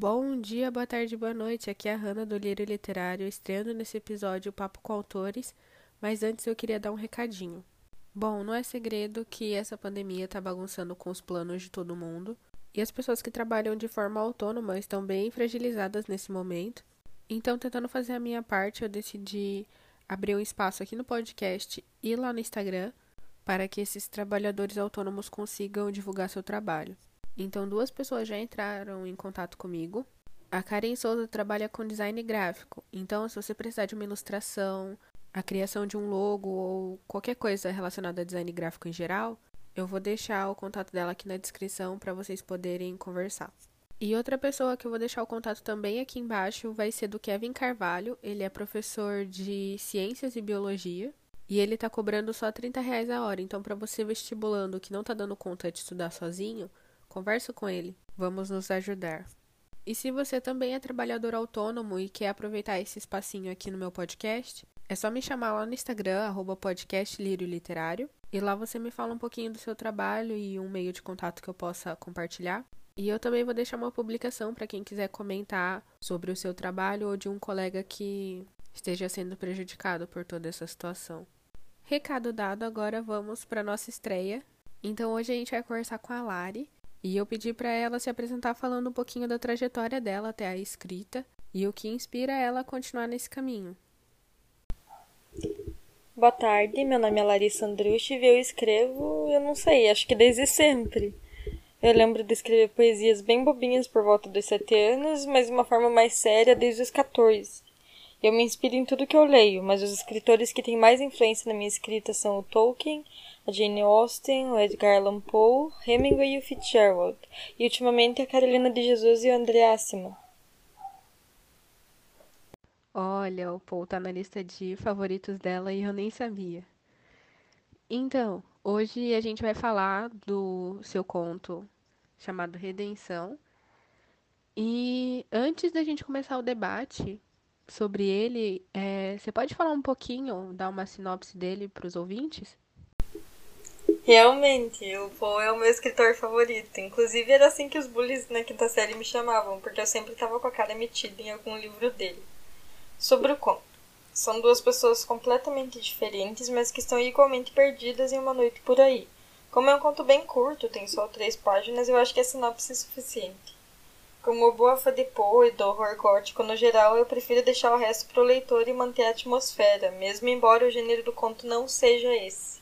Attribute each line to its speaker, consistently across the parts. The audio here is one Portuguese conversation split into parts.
Speaker 1: Bom dia, boa tarde, boa noite. Aqui é a Hanna do Lírio Literário, estreando nesse episódio o Papo com Autores, mas antes eu queria dar um recadinho. Bom, não é segredo que essa pandemia está bagunçando com os planos de todo mundo, e as pessoas que trabalham de forma autônoma estão bem fragilizadas nesse momento. Então, tentando fazer a minha parte, eu decidi abrir um espaço aqui no podcast e lá no Instagram para que esses trabalhadores autônomos consigam divulgar seu trabalho. Então, duas pessoas já entraram em contato comigo. A Karen Souza trabalha com design gráfico. Então, se você precisar de uma ilustração, a criação de um logo ou qualquer coisa relacionada a design gráfico em geral, eu vou deixar o contato dela aqui na descrição para vocês poderem conversar. E outra pessoa que eu vou deixar o contato também aqui embaixo vai ser do Kevin Carvalho. Ele é professor de Ciências e Biologia. E ele está cobrando só 30 reais a hora. Então, para você vestibulando que não está dando conta de estudar sozinho, conversa com ele. Vamos nos ajudar. E se você também é trabalhador autônomo e quer aproveitar esse espacinho aqui no meu podcast, é só me chamar lá no Instagram, arroba Literário. E lá você me fala um pouquinho do seu trabalho e um meio de contato que eu possa compartilhar. E eu também vou deixar uma publicação para quem quiser comentar sobre o seu trabalho ou de um colega que esteja sendo prejudicado por toda essa situação. Recado dado, agora vamos para nossa estreia. Então hoje a gente vai conversar com a Lari e eu pedi para ela se apresentar falando um pouquinho da trajetória dela até a escrita e o que inspira ela a continuar nesse caminho.
Speaker 2: Boa tarde, meu nome é Larissa Andrucci e eu escrevo, eu não sei, acho que desde sempre. Eu lembro de escrever poesias bem bobinhas por volta dos sete anos, mas de uma forma mais séria desde os 14. Eu me inspiro em tudo que eu leio, mas os escritores que têm mais influência na minha escrita são o Tolkien, a Jane Austen, o Edgar Allan Poe, Hemingway e o Fitzgerald, e ultimamente a Carolina de Jesus e o André Assima.
Speaker 1: Olha, o Paul tá na lista de favoritos dela e eu nem sabia. Então, Hoje a gente vai falar do seu conto chamado Redenção. E antes da gente começar o debate sobre ele, é, você pode falar um pouquinho, dar uma sinopse dele para os ouvintes?
Speaker 2: Realmente, o Poe é o meu escritor favorito. Inclusive, era assim que os bullies na quinta série me chamavam, porque eu sempre estava com a cara metida em algum livro dele. Sobre o conto. São duas pessoas completamente diferentes, mas que estão igualmente perdidas em uma noite por aí. Como é um conto bem curto, tem só três páginas, eu acho que a sinopse é suficiente. Como boa fã de Poe e do horror gótico no geral, eu prefiro deixar o resto para o leitor e manter a atmosfera, mesmo embora o gênero do conto não seja esse.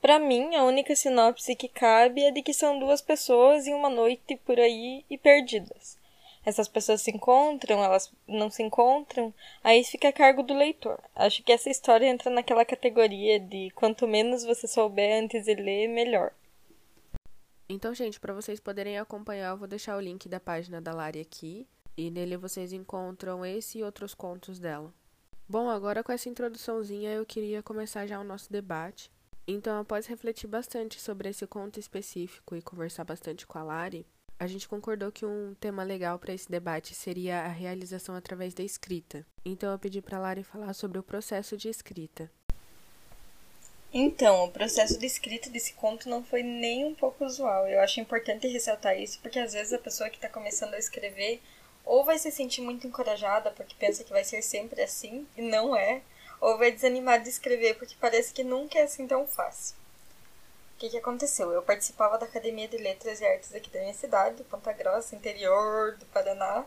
Speaker 2: Para mim, a única sinopse que cabe é de que são duas pessoas em uma noite por aí e perdidas essas pessoas se encontram, elas não se encontram, aí fica a cargo do leitor. Acho que essa história entra naquela categoria de quanto menos você souber antes de ler, melhor.
Speaker 1: Então, gente, para vocês poderem acompanhar, eu vou deixar o link da página da Lari aqui, e nele vocês encontram esse e outros contos dela. Bom, agora com essa introduçãozinha eu queria começar já o nosso debate. Então, após refletir bastante sobre esse conto específico e conversar bastante com a Lari, a gente concordou que um tema legal para esse debate seria a realização através da escrita. Então eu pedi para Lari falar sobre o processo de escrita.
Speaker 2: Então, o processo de escrita desse conto não foi nem um pouco usual. Eu acho importante ressaltar isso porque às vezes a pessoa que está começando a escrever ou vai se sentir muito encorajada porque pensa que vai ser sempre assim e não é, ou vai desanimar de escrever porque parece que nunca é assim tão fácil. O que, que aconteceu? Eu participava da Academia de Letras e Artes aqui da minha cidade, Ponta Grossa, interior do Paraná,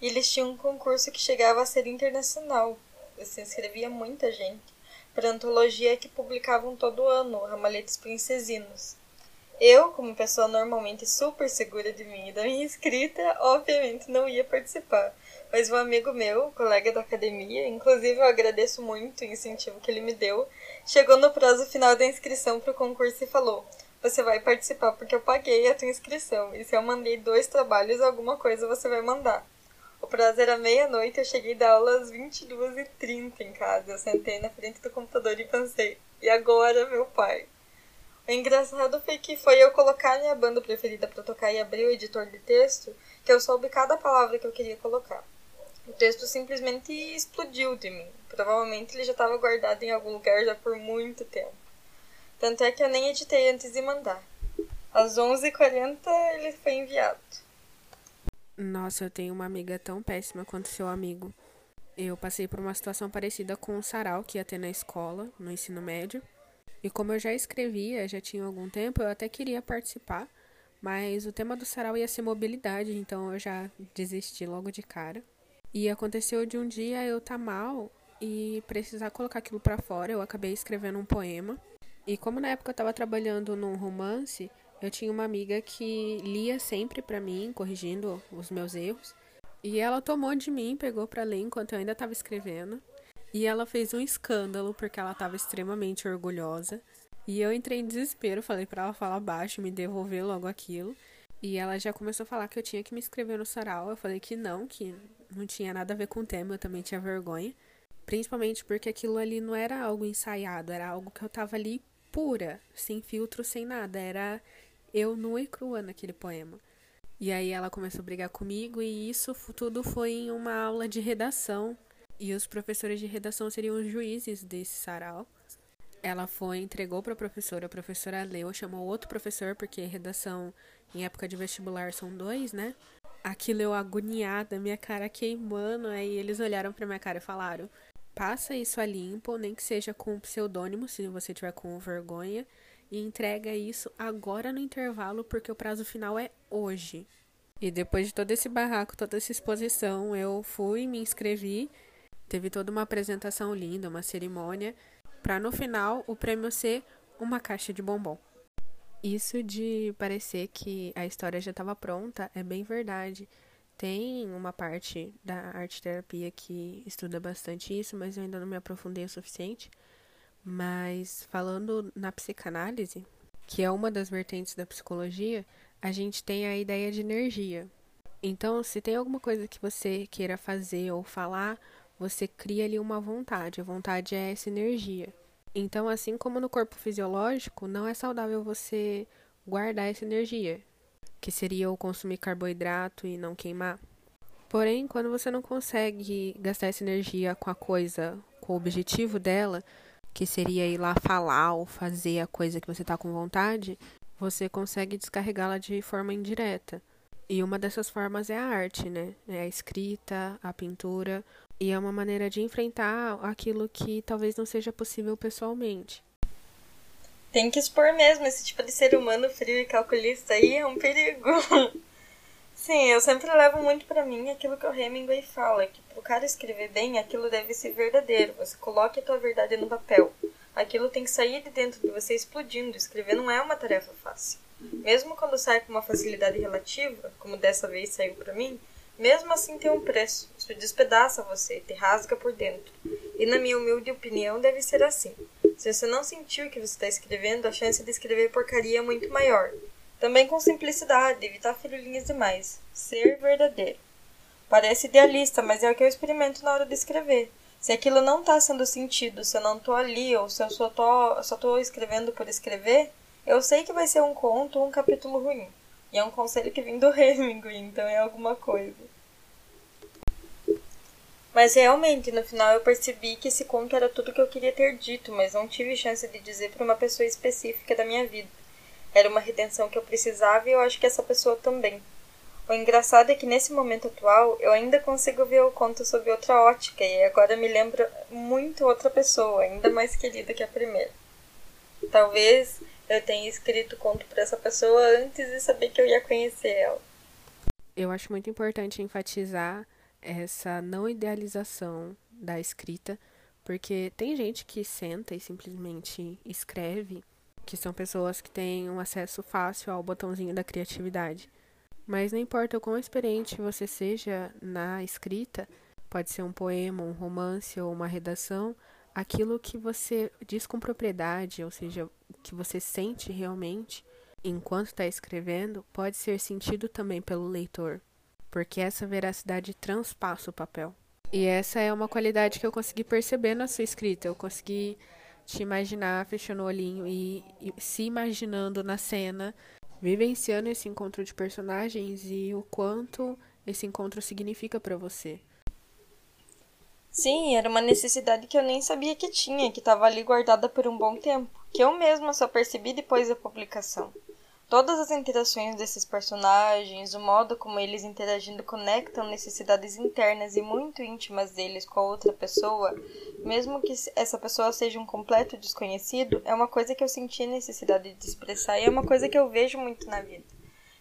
Speaker 2: e eles tinham um concurso que chegava a ser internacional. Se inscrevia muita gente para antologia que publicavam todo ano, Ramalhetes Princesinos. Eu, como pessoa normalmente super segura de mim e da minha escrita, obviamente não ia participar. Mas um amigo meu, colega da academia, inclusive eu agradeço muito o incentivo que ele me deu, chegou no prazo final da inscrição para o concurso e falou: Você vai participar porque eu paguei a tua inscrição, e se eu mandei dois trabalhos, alguma coisa você vai mandar. O prazo era meia-noite, eu cheguei da aula às 22h30 em casa. Eu sentei na frente do computador e pensei: E agora, meu pai? O engraçado foi que foi eu colocar minha banda preferida para tocar e abrir o editor de texto que eu soube cada palavra que eu queria colocar. O texto simplesmente explodiu de mim. Provavelmente ele já estava guardado em algum lugar já por muito tempo. Tanto é que eu nem editei antes de mandar. Às 11h40 ele foi enviado.
Speaker 1: Nossa, eu tenho uma amiga tão péssima quanto seu amigo. Eu passei por uma situação parecida com o sarau que ia ter na escola, no ensino médio. E como eu já escrevia, já tinha algum tempo, eu até queria participar, mas o tema do sarau ia ser mobilidade, então eu já desisti logo de cara. E aconteceu de um dia eu estar tá mal e precisar colocar aquilo para fora, eu acabei escrevendo um poema. E como na época eu estava trabalhando num romance, eu tinha uma amiga que lia sempre para mim, corrigindo os meus erros. E ela tomou de mim, pegou para ler enquanto eu ainda estava escrevendo. E ela fez um escândalo porque ela estava extremamente orgulhosa. E eu entrei em desespero, falei para ela falar baixo, me devolver logo aquilo. E ela já começou a falar que eu tinha que me inscrever no sarau. Eu falei que não, que não tinha nada a ver com o tema, eu também tinha vergonha. Principalmente porque aquilo ali não era algo ensaiado, era algo que eu tava ali pura, sem filtro, sem nada. Era eu nua e crua naquele poema. E aí ela começou a brigar comigo e isso tudo foi em uma aula de redação. E os professores de redação seriam os juízes desse sarau. Ela foi, entregou para a professora, a professora leu, chamou outro professor, porque redação em época de vestibular são dois, né? Aquilo eu agoniada, minha cara queimando. Aí eles olharam para minha cara e falaram: passa isso a limpo, nem que seja com pseudônimo, se você tiver com vergonha e entrega isso agora no intervalo, porque o prazo final é hoje. E depois de todo esse barraco, toda essa exposição, eu fui, me inscrevi, teve toda uma apresentação linda, uma cerimônia, para no final o prêmio ser uma caixa de bombom. Isso de parecer que a história já estava pronta é bem verdade. Tem uma parte da arte terapia que estuda bastante isso, mas eu ainda não me aprofundei o suficiente. Mas falando na psicanálise, que é uma das vertentes da psicologia, a gente tem a ideia de energia. Então, se tem alguma coisa que você queira fazer ou falar, você cria ali uma vontade. A vontade é essa energia. Então, assim como no corpo fisiológico, não é saudável você guardar essa energia, que seria o consumir carboidrato e não queimar. Porém, quando você não consegue gastar essa energia com a coisa, com o objetivo dela, que seria ir lá falar ou fazer a coisa que você está com vontade, você consegue descarregá-la de forma indireta. E uma dessas formas é a arte, né? É a escrita, a pintura, e é uma maneira de enfrentar aquilo que talvez não seja possível pessoalmente.
Speaker 2: Tem que expor mesmo esse tipo de ser humano frio e calculista aí é um perigo. Sim, eu sempre levo muito para mim aquilo que o Hemingway fala, que pro cara escrever bem, aquilo deve ser verdadeiro. Você coloque a tua verdade no papel. Aquilo tem que sair de dentro de você explodindo. Escrever não é uma tarefa fácil. Mesmo quando sai com uma facilidade relativa, como dessa vez saiu para mim, mesmo assim tem um preço. Isso despedaça você, te rasga por dentro. E na minha humilde opinião deve ser assim. Se você não sentiu que você está escrevendo, a chance de escrever porcaria é muito maior. Também com simplicidade, evitar firulinhas demais. Ser verdadeiro. Parece idealista, mas é o que eu experimento na hora de escrever. Se aquilo não está sendo sentido, se eu não estou ali, ou se eu só tô, só tô escrevendo por escrever, eu sei que vai ser um conto ou um capítulo ruim. E é um conselho que vem do Hemingway, então é alguma coisa. Mas realmente, no final eu percebi que esse conto era tudo que eu queria ter dito, mas não tive chance de dizer para uma pessoa específica da minha vida. Era uma redenção que eu precisava e eu acho que essa pessoa também. O engraçado é que nesse momento atual eu ainda consigo ver o conto sob outra ótica e agora me lembra muito outra pessoa, ainda mais querida que a primeira. Talvez eu tenha escrito o conto para essa pessoa antes de saber que eu ia conhecer ela.
Speaker 1: Eu acho muito importante enfatizar essa não idealização da escrita, porque tem gente que senta e simplesmente escreve que são pessoas que têm um acesso fácil ao botãozinho da criatividade. Mas não importa o quão experiente você seja na escrita, pode ser um poema, um romance ou uma redação, aquilo que você diz com propriedade, ou seja, que você sente realmente enquanto está escrevendo, pode ser sentido também pelo leitor, porque essa veracidade transpassa o papel. E essa é uma qualidade que eu consegui perceber na sua escrita. Eu consegui te imaginar fechando o olhinho e, e se imaginando na cena, vivenciando esse encontro de personagens e o quanto esse encontro significa para você.
Speaker 2: Sim, era uma necessidade que eu nem sabia que tinha, que estava ali guardada por um bom tempo, que eu mesma só percebi depois da publicação. Todas as interações desses personagens, o modo como eles interagindo conectam necessidades internas e muito íntimas deles com a outra pessoa, mesmo que essa pessoa seja um completo desconhecido, é uma coisa que eu senti necessidade de expressar e é uma coisa que eu vejo muito na vida.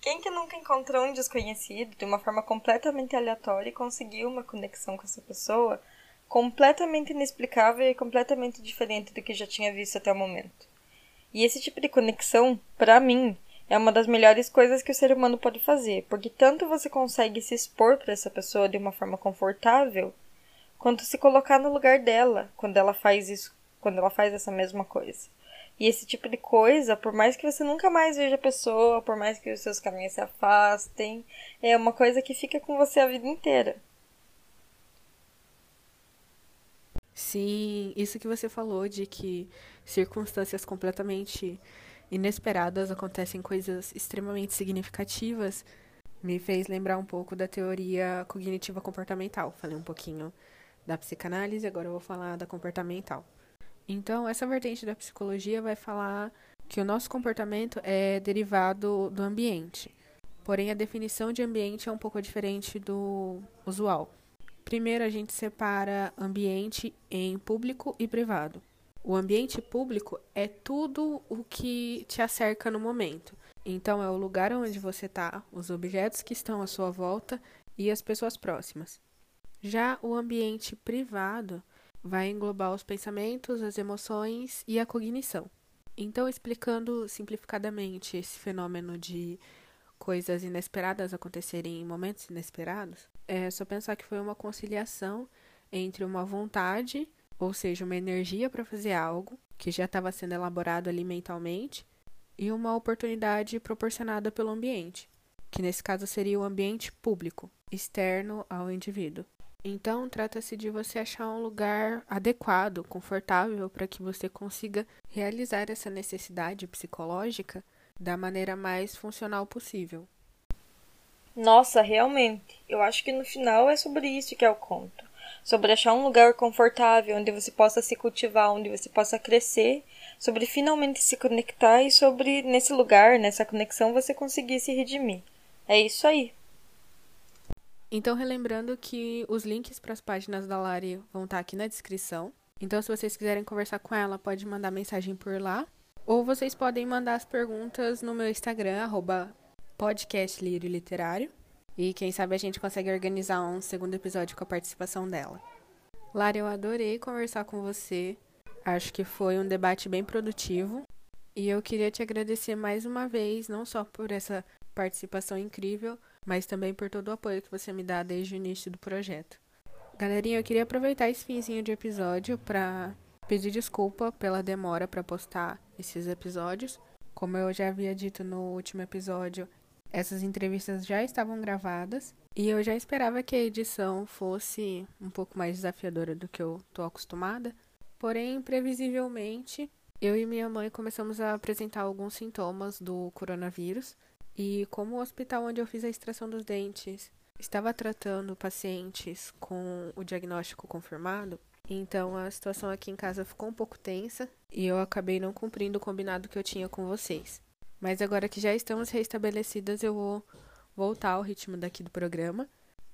Speaker 2: Quem que nunca encontrou um desconhecido de uma forma completamente aleatória e conseguiu uma conexão com essa pessoa completamente inexplicável e completamente diferente do que já tinha visto até o momento? E esse tipo de conexão, para mim, é uma das melhores coisas que o ser humano pode fazer, porque tanto você consegue se expor para essa pessoa de uma forma confortável, quanto se colocar no lugar dela quando ela faz isso, quando ela faz essa mesma coisa. E esse tipo de coisa, por mais que você nunca mais veja a pessoa, por mais que os seus caminhos se afastem, é uma coisa que fica com você a vida inteira.
Speaker 1: Sim, isso que você falou de que circunstâncias completamente inesperadas acontecem coisas extremamente significativas me fez lembrar um pouco da teoria cognitiva comportamental. Falei um pouquinho da psicanálise, agora eu vou falar da comportamental. Então, essa vertente da psicologia vai falar que o nosso comportamento é derivado do ambiente. Porém, a definição de ambiente é um pouco diferente do usual. Primeiro, a gente separa ambiente em público e privado. O ambiente público é tudo o que te acerca no momento. Então, é o lugar onde você está, os objetos que estão à sua volta e as pessoas próximas. Já o ambiente privado vai englobar os pensamentos, as emoções e a cognição. Então, explicando simplificadamente esse fenômeno de coisas inesperadas acontecerem em momentos inesperados, é só pensar que foi uma conciliação entre uma vontade, ou seja, uma energia para fazer algo que já estava sendo elaborado ali mentalmente, e uma oportunidade proporcionada pelo ambiente, que nesse caso seria o ambiente público, externo ao indivíduo. Então, trata-se de você achar um lugar adequado, confortável, para que você consiga realizar essa necessidade psicológica da maneira mais funcional possível.
Speaker 2: Nossa, realmente. Eu acho que no final é sobre isso que é o conto. Sobre achar um lugar confortável onde você possa se cultivar, onde você possa crescer, sobre finalmente se conectar e sobre nesse lugar, nessa conexão, você conseguir se redimir. É isso aí.
Speaker 1: Então, relembrando que os links para as páginas da Lari vão estar tá aqui na descrição. Então, se vocês quiserem conversar com ela, pode mandar mensagem por lá. Ou vocês podem mandar as perguntas no meu Instagram, arroba E quem sabe a gente consegue organizar um segundo episódio com a participação dela. Lara, eu adorei conversar com você. Acho que foi um debate bem produtivo. E eu queria te agradecer mais uma vez, não só por essa participação incrível, mas também por todo o apoio que você me dá desde o início do projeto. Galerinha, eu queria aproveitar esse finzinho de episódio para pedir desculpa pela demora para postar esses episódios. Como eu já havia dito no último episódio, essas entrevistas já estavam gravadas e eu já esperava que a edição fosse um pouco mais desafiadora do que eu tô acostumada. Porém, previsivelmente, eu e minha mãe começamos a apresentar alguns sintomas do coronavírus e como o hospital onde eu fiz a extração dos dentes estava tratando pacientes com o diagnóstico confirmado, então a situação aqui em casa ficou um pouco tensa e eu acabei não cumprindo o combinado que eu tinha com vocês. Mas agora que já estamos restabelecidas, eu vou voltar ao ritmo daqui do programa.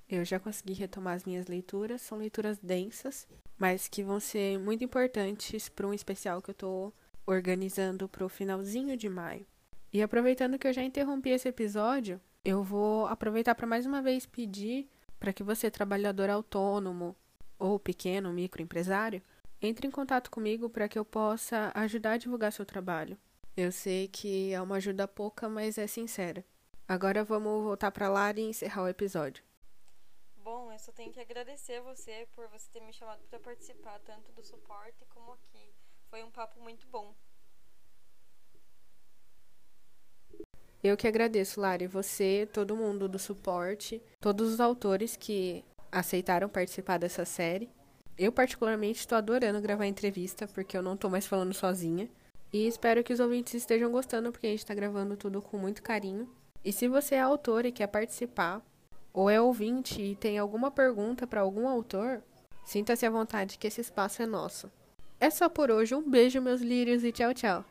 Speaker 1: Eu já consegui retomar as minhas leituras, são leituras densas, mas que vão ser muito importantes para um especial que eu estou organizando para o finalzinho de maio. E aproveitando que eu já interrompi esse episódio, eu vou aproveitar para mais uma vez pedir para que você, trabalhador autônomo ou pequeno microempresário, entre em contato comigo para que eu possa ajudar a divulgar seu trabalho. Eu sei que é uma ajuda pouca, mas é sincera. Agora vamos voltar para lá e encerrar o episódio.
Speaker 2: Bom, eu só tenho que agradecer você por você ter me chamado para participar tanto do suporte como aqui. Foi um papo muito bom.
Speaker 1: Eu que agradeço, Lari, você, todo mundo do suporte, todos os autores que aceitaram participar dessa série. Eu, particularmente, estou adorando gravar entrevista, porque eu não estou mais falando sozinha. E espero que os ouvintes estejam gostando, porque a gente está gravando tudo com muito carinho. E se você é autor e quer participar, ou é ouvinte e tem alguma pergunta para algum autor, sinta-se à vontade que esse espaço é nosso. É só por hoje, um beijo, meus lírios, e tchau, tchau.